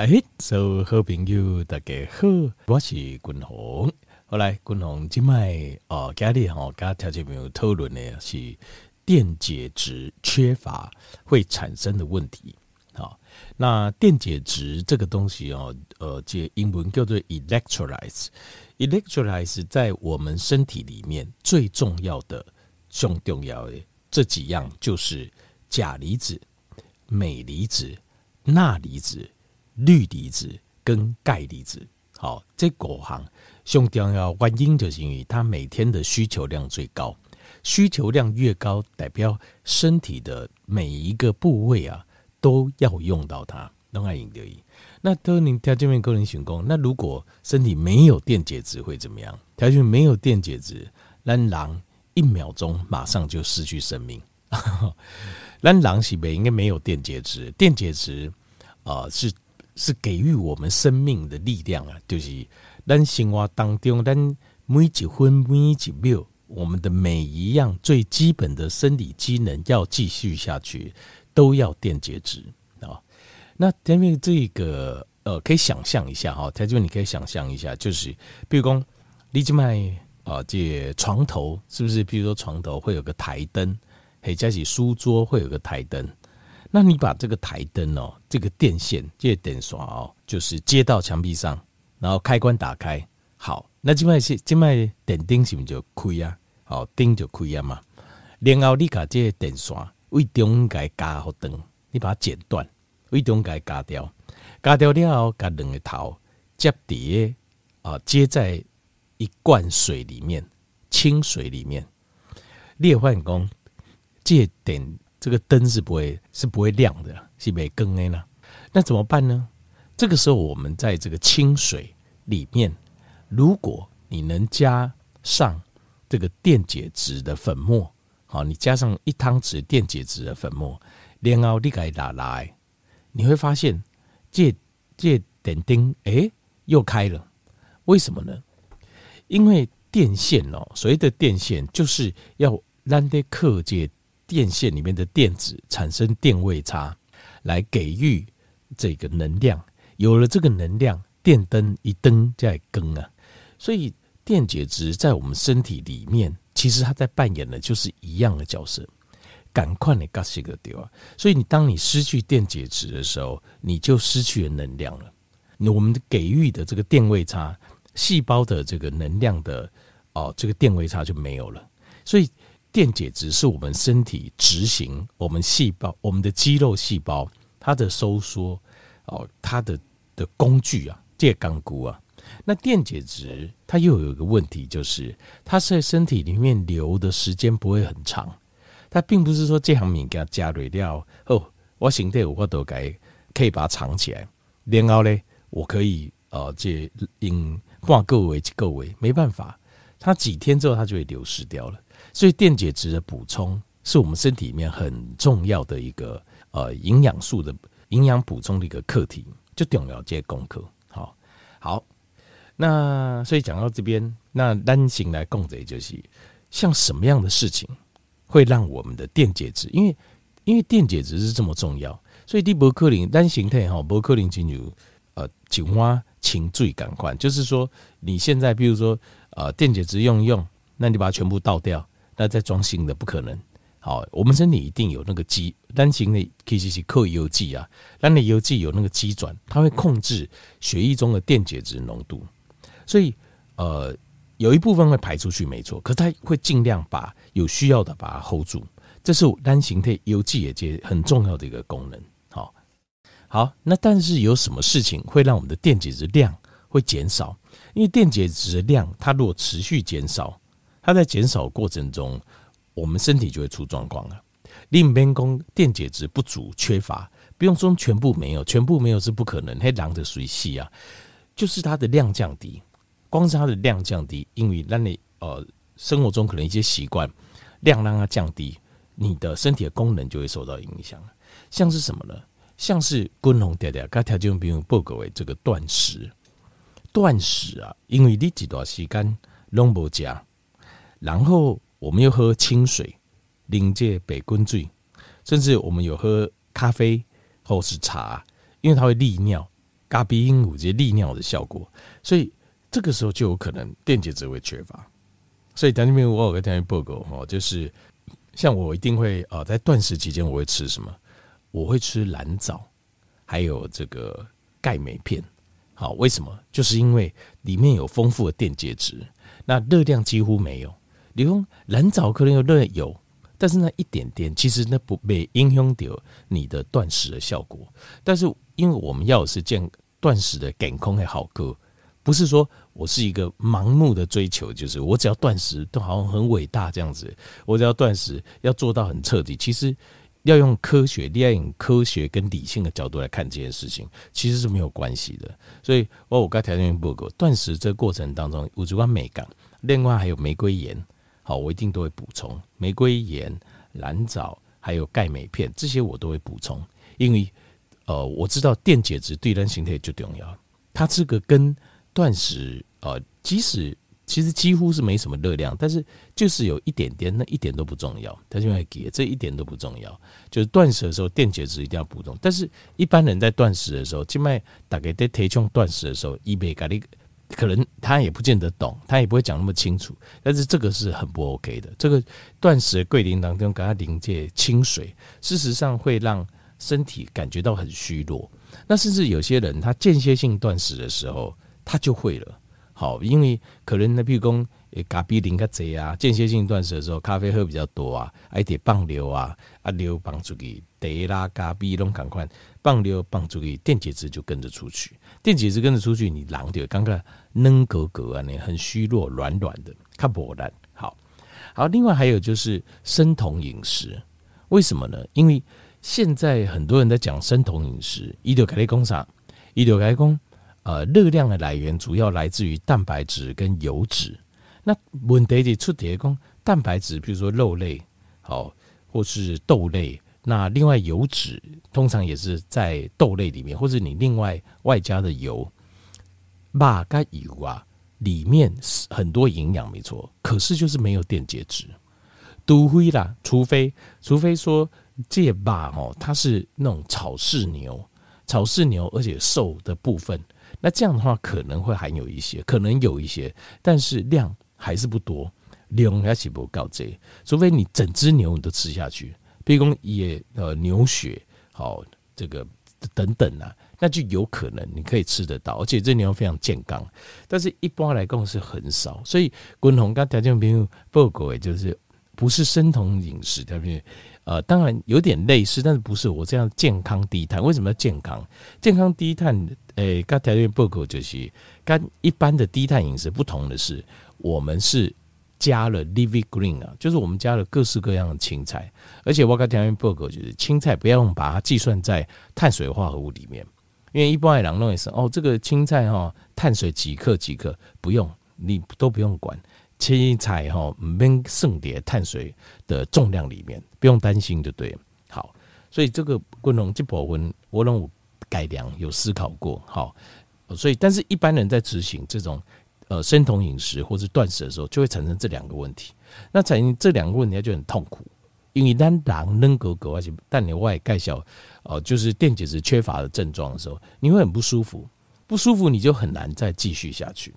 嗨，所有好朋友大家好，我是君鸿。后来君鸿今麦哦，今日吼，跟条件朋友讨论的是电解质缺乏会产生的问题。好，那电解质这个东西哦，呃，这英文叫做 electrolytes。electrolytes 在我们身体里面最重要的、最重要的这几样就是钾离子、镁离子、钠离子。氯离子跟钙离子，好，这五项最重要原因就是因为它每天的需求量最高，需求量越高，代表身体的每一个部位啊都要用到它，都爱用到伊。那当你条件面个人选工，那如果身体没有电解质会怎么样？条件没有电解质，咱狼一秒钟马上就失去生命。咱狼是不应该没有电解质，电解质啊、呃、是。是给予我们生命的力量啊，就是咱生活当中，咱每一分每一秒，我们的每一样最基本的生理机能要继续下去，都要电解质啊。那前面这个呃，可以想象一下哈，台中你可以想象一下，就是比如说你这麦啊，这床头是不是？比如说床头会有个台灯，或者是书桌会有个台灯。那你把这个台灯哦，这个电线，这个电线哦，就是接到墙壁上，然后开关打开，好，那这卖是这卖电灯是不是就开啊？好，灯就开啊嘛。然后你把这个电线为中间加好灯，你把它剪断，为中间加掉，加掉了后，把两个头接底啊，接在一罐水里面，清水里面，裂换工借电。这个灯是不会是不会亮的，是没更 A 呢？那怎么办呢？这个时候我们在这个清水里面，如果你能加上这个电解质的粉末，好，你加上一汤匙电解质的粉末，然后你给它拿来，你会发现这这点灯哎又开了，为什么呢？因为电线哦，所谓的电线就是要让的克界。电线里面的电子产生电位差，来给予这个能量。有了这个能量，电灯一灯再更啊。所以电解质在我们身体里面，其实它在扮演的就是一样的角色。赶快你嘎西个丢啊！所以你当你失去电解质的时候，你就失去了能量了。那我们给予的这个电位差，细胞的这个能量的哦，这个电位差就没有了。所以。电解质是我们身体执行我们细胞、我们的肌肉细胞它的收缩哦，它的的工具啊，这钢箍啊。那电解质它又有一个问题，就是它是在身体里面留的时间不会很长。它并不是说这行米给它加铝料哦，我形态我都改可以把它藏起来，然后呢，我可以呃这因挂够位就够位，没办法，它几天之后它就会流失掉了。所以电解质的补充是我们身体里面很重要的一个呃营养素的营养补充的一个课题，就重要这些功课。好，好，那所以讲到这边，那单行来共者就是像什么样的事情会让我们的电解质，因为因为电解质是这么重要，所以第伯克林单形态哈伯克林进入呃井蛙情最感官，就是说你现在比如说呃电解质用一用，那你把它全部倒掉。那再装新的不可能。好，我们身体一定有那个机单行的 K C C 扣油剂啊，单的油剂有那个机转，它会控制血液中的电解质浓度。所以呃，有一部分会排出去，没错，可是它会尽量把有需要的把它 hold 住。这是单行的油剂也接很重要的一个功能。好，好，那但是有什么事情会让我们的电解质量会减少？因为电解质的量它如果持续减少。它在减少过程中，我们身体就会出状况了。另一边讲电解质不足、缺乏，不用说全部没有，全部没有是不可能。黑狼的水系啊，就是它的量降低，光是它的量降低，因为让你呃生活中可能一些习惯量让它降低，你的身体的功能就会受到影响。像是什么呢？像是均衡调调，刚条件比如报告为这个断食，断食啊，因为你这段时间拢无吃。然后我们又喝清水，临界北滚醉，甚至我们有喝咖啡或是茶，因为它会利尿，咖啡因有这些利尿的效果，所以这个时候就有可能电解质会缺乏。所以在那边我有个电解报告哦，就是像我一定会啊，在断食期间我会吃什么？我会吃蓝藻，还有这个钙镁片。好，为什么？就是因为里面有丰富的电解质，那热量几乎没有。你说蓝藻可能有热有。但是那一点点，其实那不被影响到你的断食的效果。但是因为我们要的是健断食的健康的好歌，不是说我是一个盲目的追求，就是我只要断食都好像很伟大这样子。我只要断食要做到很彻底，其实要用科学，利用科学跟理性的角度来看这件事情，其实是没有关系的。所以，我我刚才条件报告断食这过程当中，有主观美感，另外还有玫瑰盐。好，我一定都会补充玫瑰盐、蓝藻，还有钙镁片，这些我都会补充，因为呃，我知道电解质对人形态就重要。它这个跟断食呃，即使其实几乎是没什么热量，但是就是有一点点，那一点都不重要。他就会给这一点都不重要，就是断食的时候电解质一定要补充。但是一般人在断食的时候，静脉大概在提倡断食的时候，一杯咖喱。可能他也不见得懂，他也不会讲那么清楚。但是这个是很不 OK 的。这个断食的桂林当中给他临界清水，事实上会让身体感觉到很虚弱。那甚至有些人他间歇性断食的时候，他就会了。好，因为可能那譬如说咖啡零个贼啊，间歇性断食的时候，咖啡喝比较多啊，还得放流啊，啊流帮助给得啦咖啡拢赶快放流帮助给电解质就跟着出去。电解质跟着出去，你狼掉，刚刚嫩格格啊，你很虚弱，软软的，看不烂。好，好，另外还有就是生酮饮食，为什么呢？因为现在很多人在讲生酮饮食，伊就开工厂，伊就开工，呃，热量的来源主要来自于蛋白质跟油脂。那问题就出在讲蛋白质，比如说肉类，好，或是豆类。那另外油脂通常也是在豆类里面，或者你另外外加的油，马嘎油啊，里面是很多营养没错，可是就是没有电解质。都会啦，除非除非说这马哦，它是那种草饲牛，草饲牛而且瘦的部分，那这样的话可能会含有一些，可能有一些，但是量还是不多，量还是不够这，除非你整只牛你都吃下去。比如说也呃牛血好这个等等啊，那就有可能你可以吃得到，而且这牛非常健康。但是一般来讲是很少，所以滚红跟条件朋友报告也就是不是生酮饮食，特别呃当然有点类似，但是不是我这样健康低碳？为什么要健康？健康低碳诶，跟条件报告就是跟一般的低碳饮食不同的是，我们是。加了 leafy green 啊，就是我们加了各式各样的青菜，而且我跟条件报告就是青菜不要用把它计算在碳水化合物里面，因为一般来讲也是哦，这个青菜哈碳水几克几克不用，你都不用管，青菜哈没剩点碳水的重量里面，不用担心就对。好，所以这个功能这部分我让改良有思考过，好，所以但是一般人在执行这种。呃，生酮饮食或是断食的时候，就会产生这两个问题。那产生这两个问题，就很痛苦，因为当狼扔狗狗，而且但你外盖小，哦，就是电解质缺乏的症状的时候，你会很不舒服，不舒服你就很难再继续下去。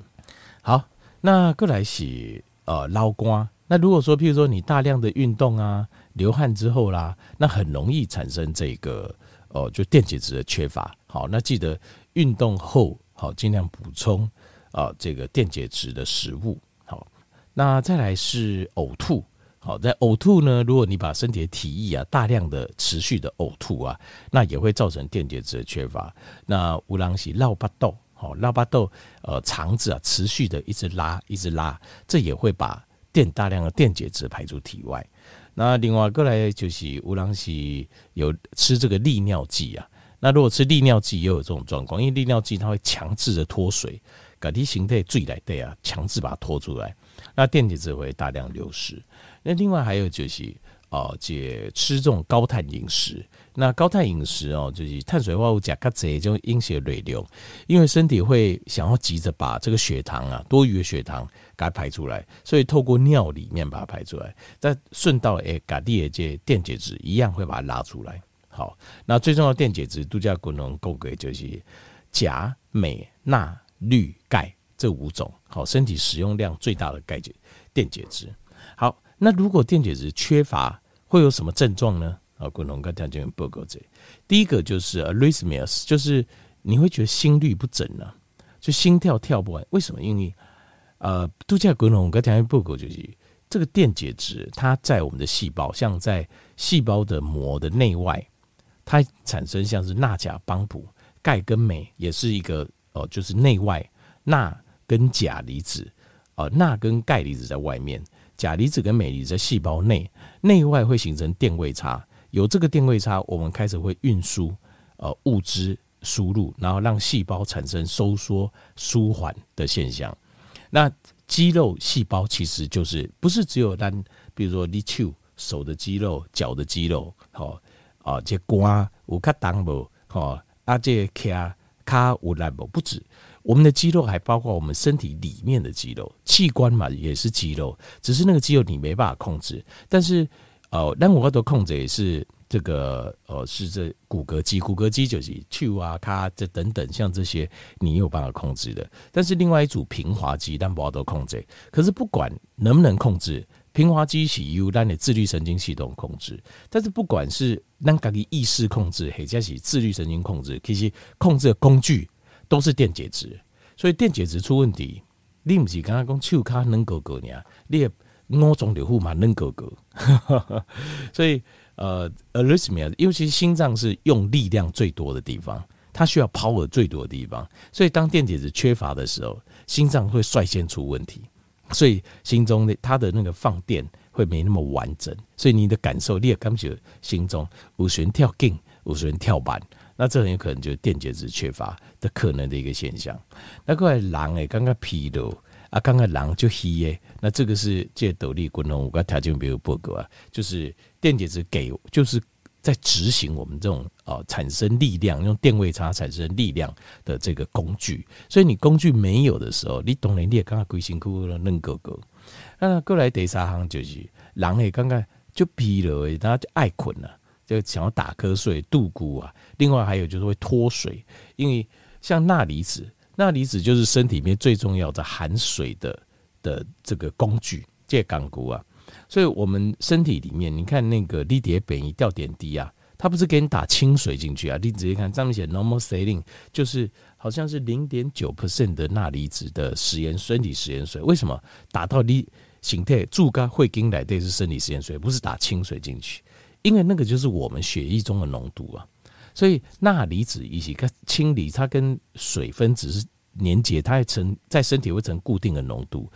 好，那过来洗呃捞瓜。那如果说，譬如说你大量的运动啊，流汗之后啦，那很容易产生这个哦，就电解质的缺乏。好，那记得运动后好尽量补充。啊，这个电解质的食物好，那再来是呕吐。好，在呕吐呢，如果你把身体的体液啊大量的持续的呕吐啊，那也会造成电解质的缺乏。那乌朗西绕巴豆，好绕巴豆，呃，肠子啊持续的一直拉一直拉，这也会把电大量的电解质排出体外。那另外过来就是乌朗西有吃这个利尿剂啊，那如果吃利尿剂也有这种状况，因为利尿剂它会强制的脱水。改体形态最来对啊，强制把它拖出来，那电解质会大量流失。那另外还有就是哦，这吃这种高碳饮食。那高碳饮食哦，就是碳水化合物加卡这种阴血累流，因为身体会想要急着把这个血糖啊，多余的血糖给它排出来，所以透过尿里面把它排出来，再顺道诶，改地的这电解质一样会把它拉出来。好，那最重要的电解质度假功能够给就是。钾、镁、钠、氯、钙这五种，好，身体使用量最大的钙解电解质。好，那如果电解质缺乏，会有什么症状呢？啊，共同跟大家报告这，第一个就是 arrhythmias，就是你会觉得心律不整呢、啊，就心跳跳不完。为什么？因为呃，度假共同跟大家报告就是这个电解质，它在我们的细胞，像在细胞的膜的内外，它产生像是钠钾帮补，钙跟镁也是一个哦、就是内外钠跟钾离子，哦、钠跟钙离子在外面，钾离子跟镁离子在细胞内，内外会形成电位差。有这个电位差，我们开始会运输呃物质输入，然后让细胞产生收缩舒缓的现象。那肌肉细胞其实就是不是只有单，比如说你手手的肌肉、脚的肌肉，好啊，这关有卡当不好啊，这卡卡有来不不止，我们的肌肉还包括我们身体里面的肌肉器官嘛，也是肌肉，只是那个肌肉你没办法控制，但是。哦，但我要多控制也是这个，呃，是这骨骼肌，骨骼肌就是去啊、咔这等等，像这些你有办法控制的。但是另外一组平滑肌，但不要多控制。可是不管能不能控制，平滑肌是由咱的自律神经系统控制。但是不管是咱自己意识控制，或者是自律神经控制，其实控制的工具都是电解质。所以电解质出问题，你不是刚刚讲手卡能够够呢？你也。五种流户嘛，能哥哥，所以呃，arrhythmia，尤其是心脏是用力量最多的地方，它需要 power 最多的地方，所以当电解质缺乏的时候，心脏会率先出问题，所以心中的它的那个放电会没那么完整，所以你的感受，你也感觉心中有时跳劲，有时跳板，那这很有可能就是电解质缺乏的可能的一个现象。那个人诶，刚刚疲劳。啊，刚刚狼就黑耶，那这个是借斗笠滚龙，我刚条件没有报告啊，就是电解质给，就是在执行我们这种啊产生力量，用电位差产生力量的这个工具。所以你工具没有的时候，你懂了，你也刚刚龟辛苦了嫩哥哥。那过来第三行就是狼诶，刚刚就疲了，然后就爱困了，就想要打瞌睡、度骨啊。另外还有就是会脱水，因为像钠离子。钠离子就是身体里面最重要的含水的的这个工具，这钢骨啊，所以我们身体里面，你看那个立碟本一吊点滴啊，它不是给你打清水进去啊，你直接看上面写 normal saline，就是好像是零点九 percent 的钠离子的食盐身体食盐水，为什么打到你形态注肝会经来的是生理实验水，不是打清水进去？因为那个就是我们血液中的浓度啊。所以钠离子一起跟清理，它跟水分子是连接，它会成在身体会成固定的浓度。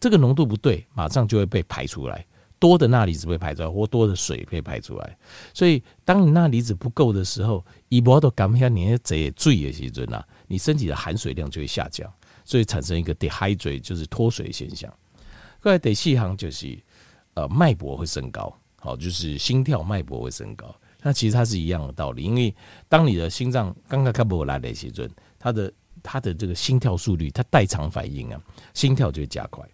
这个浓度不对，马上就会被排出来。多的钠离子被排出来，或多的水被排出来。所以，当你钠离子不够的时候，一波都赶不上你这醉的时阵啊，你身体的含水量就会下降，所以产生一个 dehydrate 就是脱水现象。后来第四行就是呃脉搏会升高，好，就是心跳脉搏会升高。那其实它是一样的道理，因为当你的心脏刚刚开不来的时阵，它的它的这个心跳速率，它代偿反应啊，心跳就会加快。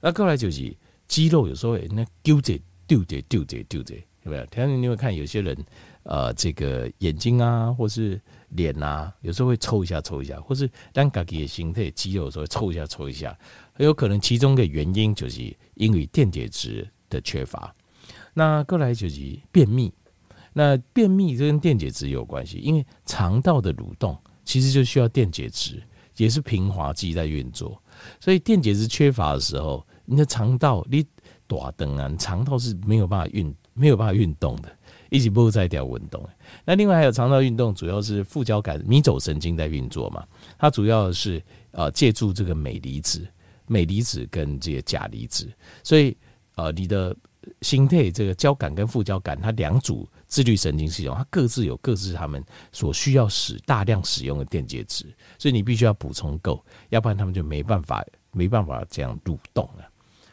那过来就是肌肉有时候那纠结纠结纠结纠结，有没有？天你会看有些人，呃，这个眼睛啊，或是脸啊，有时候会抽一下抽一下，或是当自己的心态肌肉有时候会抽一下抽一下，很有可能其中的原因就是因为电解质的缺乏。那过来就是便秘。那便秘这跟电解质有关系，因为肠道的蠕动其实就需要电解质，也是平滑肌在运作。所以电解质缺乏的时候，你的肠道你大灯啊，肠道是没有办法运没有办法运动的，一直不在掉运动。那另外还有肠道运动，主要是副交感迷走神经在运作嘛，它主要是呃借助这个镁离子、镁离子跟这个钾离子，所以呃你的心态这个交感跟副交感它两组。自律神经系统，它各自有各自他们所需要使大量使用的电解质，所以你必须要补充够，要不然他们就没办法没办法这样蠕动了。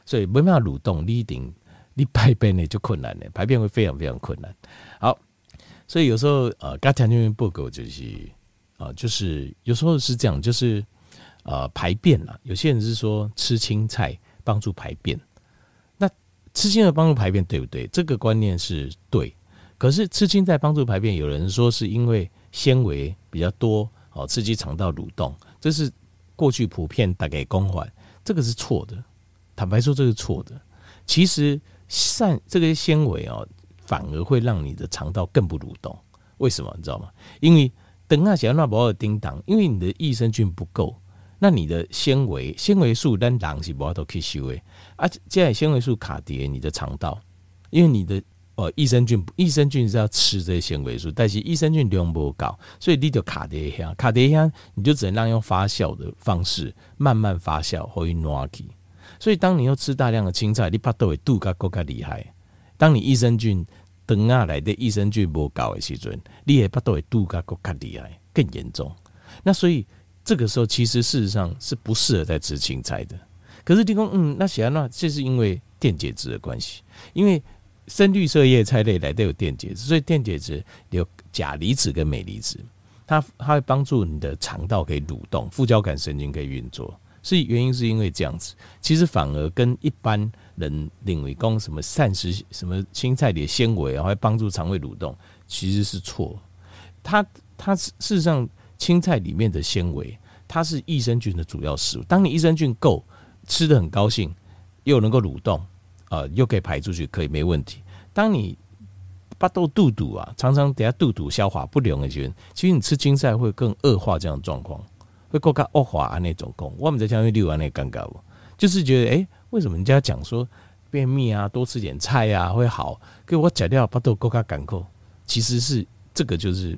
所以没办法蠕动，你一定你排便呢就困难了，排便会非常非常困难。好，所以有时候呃，刚才那边报告就是啊、就是有时候是这样，就是呃排便啊，有些人是说吃青菜帮助排便，那吃青菜帮助排便对不对？这个观念是对。可是吃青菜帮助排便，有人说是因为纤维比较多哦，刺激肠道蠕动，这是过去普遍大概公环，这个是错的。坦白说，这是错的。其实善这个纤维哦，反而会让你的肠道更不蠕动。为什么？你知道吗？因为等下想要那不要叮当，因为你的益生菌不够，那你的纤维纤维素单囊是不要都吸收的啊，现在纤维素卡叠你的肠道，因为你的。哦，益生菌，益生菌是要吃这些纤维素，但是益生菌量不高，所以你就卡在下，卡在下，你就只能让用发酵的方式慢慢发酵，或以暖起。所以当你要吃大量的青菜，你巴肚会肚较更加厉害。当你益生菌等下来的益生菌不高的时阵，你也巴肚会肚较更加厉害，更严重。那所以这个时候其实事实上是不适合在吃青菜的。可是你讲，嗯，那显然那这是因为电解质的关系，因为。深绿色叶菜类来都有电解质，所以电解质有钾离子跟镁离子，它它会帮助你的肠道可以蠕动，副交感神经可以运作。所以原因是因为这样子，其实反而跟一般人认为讲什么膳食什么青菜里的纤维啊会帮助肠胃蠕动，其实是错。它它事实上青菜里面的纤维，它是益生菌的主要食物。当你益生菌够，吃得很高兴，又能够蠕动。呃，又可以排出去，可以没问题。当你巴豆肚肚啊，常常等下肚肚消化不良的时候，其实你吃青菜会更恶化这样的状况，会更加恶化啊那种功。我们在讲六安那尴尬不？就是觉得哎、为什么人家讲说便秘啊，多吃点菜啊会好？给我讲掉巴肚更加干扣，其实是这个就是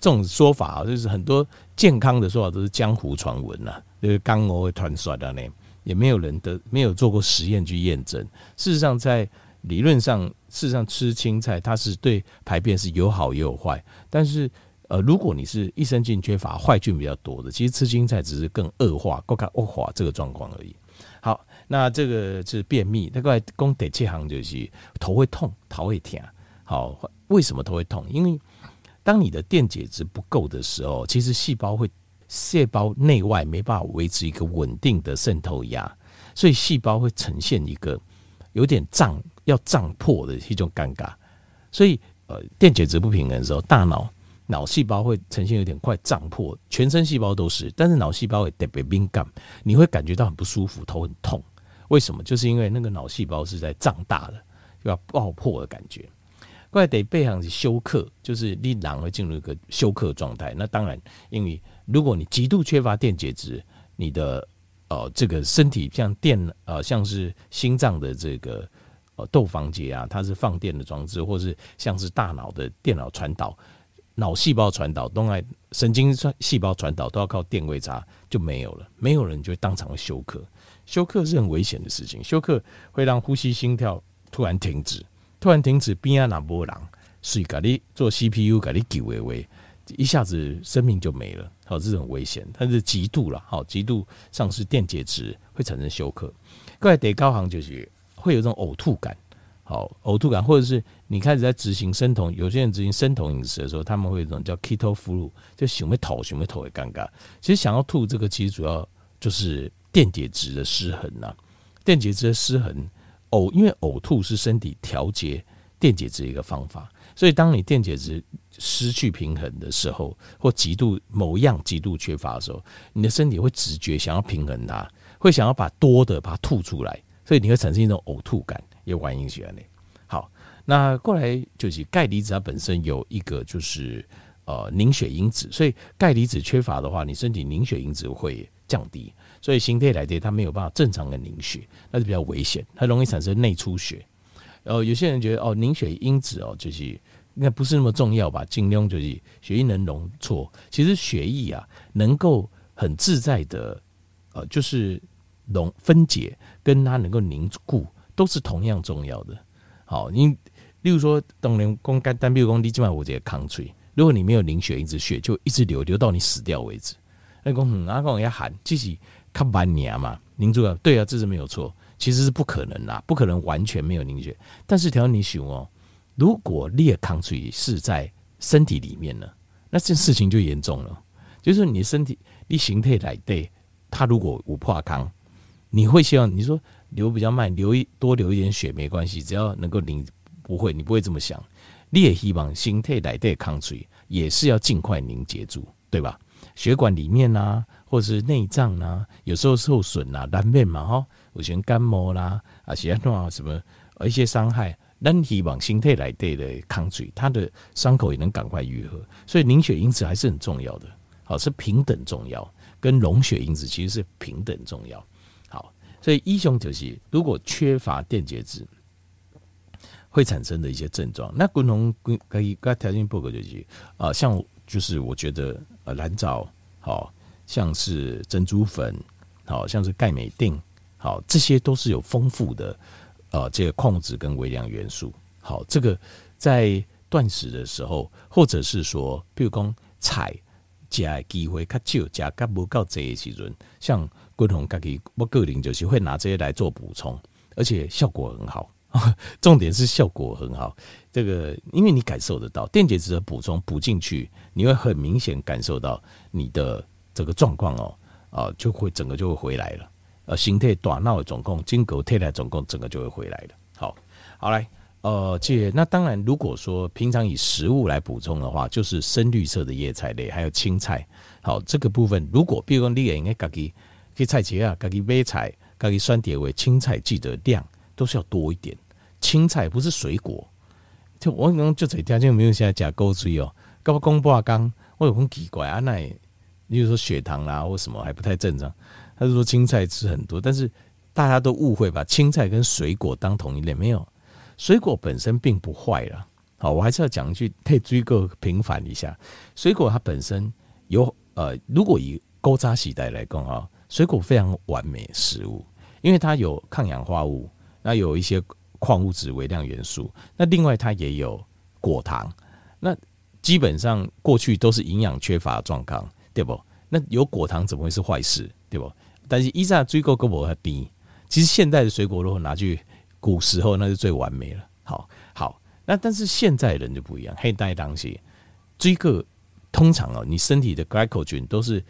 这种说法啊，就是很多健康的说法都是江湖传闻呐，就是刚我会传说的呢。也没有人得没有做过实验去验证。事实上，在理论上，事实上吃青菜它是对排便是有好也有坏。但是，呃，如果你是益生菌缺乏、坏菌比较多的，其实吃青菜只是更恶化、更加恶化这个状况而已。好，那这个是便秘。那个供第七行就是头会痛、头会疼。好，为什么头会痛？因为当你的电解质不够的时候，其实细胞会。细胞内外没办法维持一个稳定的渗透压，所以细胞会呈现一个有点胀要胀破的一种尴尬。所以，呃，电解质不平衡的时候，大脑脑细胞会呈现有点快胀破，全身细胞都是，但是脑细胞会特别敏感，你会感觉到很不舒服，头很痛。为什么？就是因为那个脑细胞是在胀大的，要爆破的感觉。怪得背上是休克，就是你脑会进入一个休克状态。那当然，因为如果你极度缺乏电解质，你的呃这个身体像电呃像是心脏的这个呃窦房结啊，它是放电的装置，或是像是大脑的电脑传导、脑细胞传导、动脉神经细胞传导都要靠电位差，就没有了。没有人就会当场休克，休克是很危险的事情，休克会让呼吸心跳突然停止。突然停止，边啊那波浪，所以给你做 CPU，给你救维维，一下子生命就没了。好，这种危险，它是极度了，好，极度丧失电解质会产生休克。各位得高行就是会有这种呕吐感，好，呕吐感，或者是你开始在执行生酮，有些人执行生酮饮食的时候，他们会有一种叫 keto flu，就想要吐，想要吐会尴尬。其实想要吐，这个其实主要就是电解质的失衡呐，电解质的失衡。呕，因为呕吐是身体调节电解质一个方法，所以当你电解质失去平衡的时候，或极度某样极度缺乏的时候，你的身体会直觉想要平衡它，会想要把多的把它吐出来，所以你会产生一种呕吐感，有原因在内。好，那过来就是钙离子它本身有一个就是呃凝血因子，所以钙离子缺乏的话，你身体凝血因子会降低。所以形态来的，它没有办法正常的凝血，那是比较危险，它容易产生内出血。然后有些人觉得哦，凝血因子哦，就是应该不是那么重要吧？尽量就是血液能溶错。其实血液啊，能够很自在的呃，就是溶分解，跟它能够凝固，都是同样重要的。好，你例如说，当年公肝单，比如说你今晚我这个抗脆，如果你没有凝血因子，血就一直流，流到你死掉为止。那公嗯，阿公要喊，自己。看半年嘛，凝住了，对啊，这是没有错，其实是不可能啦，不可能完全没有凝血。但是，条你想哦，如果裂抗水是在身体里面呢，那这事情就严重了。就是你身体你形态来对，它如果无破康，你会希望你说流比较慢，流一多流一点血没关系，只要能够凝，不会，你不会这么想。你也希望形态来对抗水也是要尽快凝结住，对吧？血管里面啊，或是内脏呐，有时候受损啊，难免嘛哈，有些感冒啦，啊，其他什么一些伤害，那希望身体来对的抗水，它的伤口也能赶快愈合。所以凝血因子还是很重要的，好，是平等重要，跟溶血因子其实是平等重要。所以医生就是如果缺乏电解质。会产生的一些症状，那共同可以跟条件报告就是啊，像就是我觉得呃蓝藻好像是珍珠粉，好像是钙镁錠，好这些都是有丰富的呃这个矿物质跟微量元素。好，这个在断食的时候，或者是说，比如讲菜加机会较少，加较不够这些时阵，像共同自己我个人就是会拿这些来做补充，而且效果很好。重点是效果很好，这个因为你感受得到电解质的补充补进去，你会很明显感受到你的这个状况哦，啊，就会整个就会回来了，呃，形态短闹的总共筋骨退来总共整个就会回来了。好，好来，呃，这那当然，如果说平常以食物来补充的话，就是深绿色的叶菜类，还有青菜。好，这个部分如果比如说你也应该自己去菜市啊，自己买菜，自己选点为青菜，记得量都是要多一点。青菜不是水果，就我讲就这条件没有现在加钩水哦。刚刚公布啊，刚我有很奇怪啊，那例如说血糖啦、啊、或什么还不太正常。他就说青菜吃很多，但是大家都误会把青菜跟水果当同一类，没有，水果本身并不坏了。好，我还是要讲一句，可以追个平反一下，水果它本身有呃，如果以古早时代来讲啊，水果非常完美食物，因为它有抗氧化物，那有一些。矿物质、微量元素，那另外它也有果糖，那基本上过去都是营养缺乏状况，对不？那有果糖怎么会是坏事，对不？但是依在追购跟我还低，其实现在的水果如果拿去古时候，那是最完美了。好，好，那但是现在人就不一样，黑带当西追个通常哦，你身体的 glycogen 都是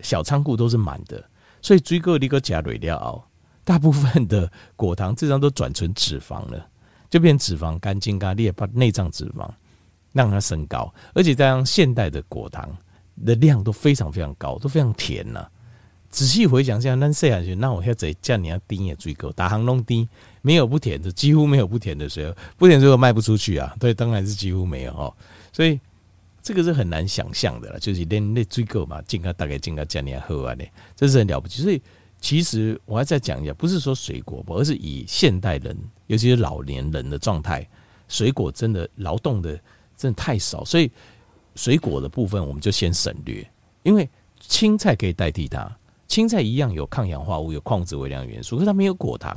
小仓库都是满的，所以追购你个加蕊料哦。大部分的果糖这张都转成脂肪了，就变脂肪肝、筋咖裂，把内脏脂肪让它升高，而且这样现代的果糖的量都非常非常高，都非常甜呐、仔细回想一下，那这样那我现在叫你要低也追够，打行弄低，没有不甜的，几乎没有不甜的水果，不甜水果卖不出去啊。对，当然是几乎没有哈。所以这个是很难想象的了，就是连那追够嘛，金咖大概金咖叫你要喝完呢，这是很了不起。所以。其实我还再讲一下，不是说水果，而是以现代人，尤其是老年人的状态，水果真的劳动的真的太少，所以水果的部分我们就先省略，因为青菜可以代替它，青菜一样有抗氧化物、有矿物质、微量元素，可是它没有果糖，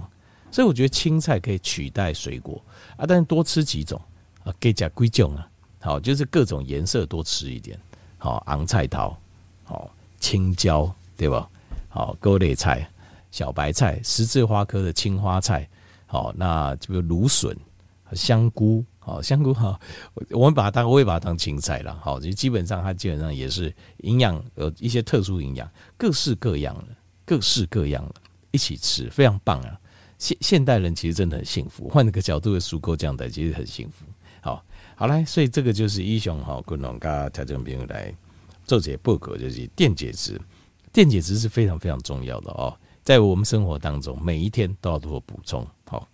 所以我觉得青菜可以取代水果啊，但是多吃几种啊，给加归种啊，好，就是各种颜色多吃一点，好，昂菜头，好，青椒，对吧？好，各类菜、小白菜、十字花科的青花菜，好，那这个芦笋、香菇，好，香菇哈，我们把它当，我也把它当青菜了，好，就基本上它基本上也是营养有一些特殊营养，各式各样的，各式各样的，一起吃，非常棒啊！现现代人其实真的很幸福，换个角度的蔬果酱的，其实很幸福。好，好来，所以这个就是英雄哈，共同跟调整朋友来做这些报告，就是电解质。电解质是非常非常重要的哦，在我们生活当中，每一天都要做补充。好。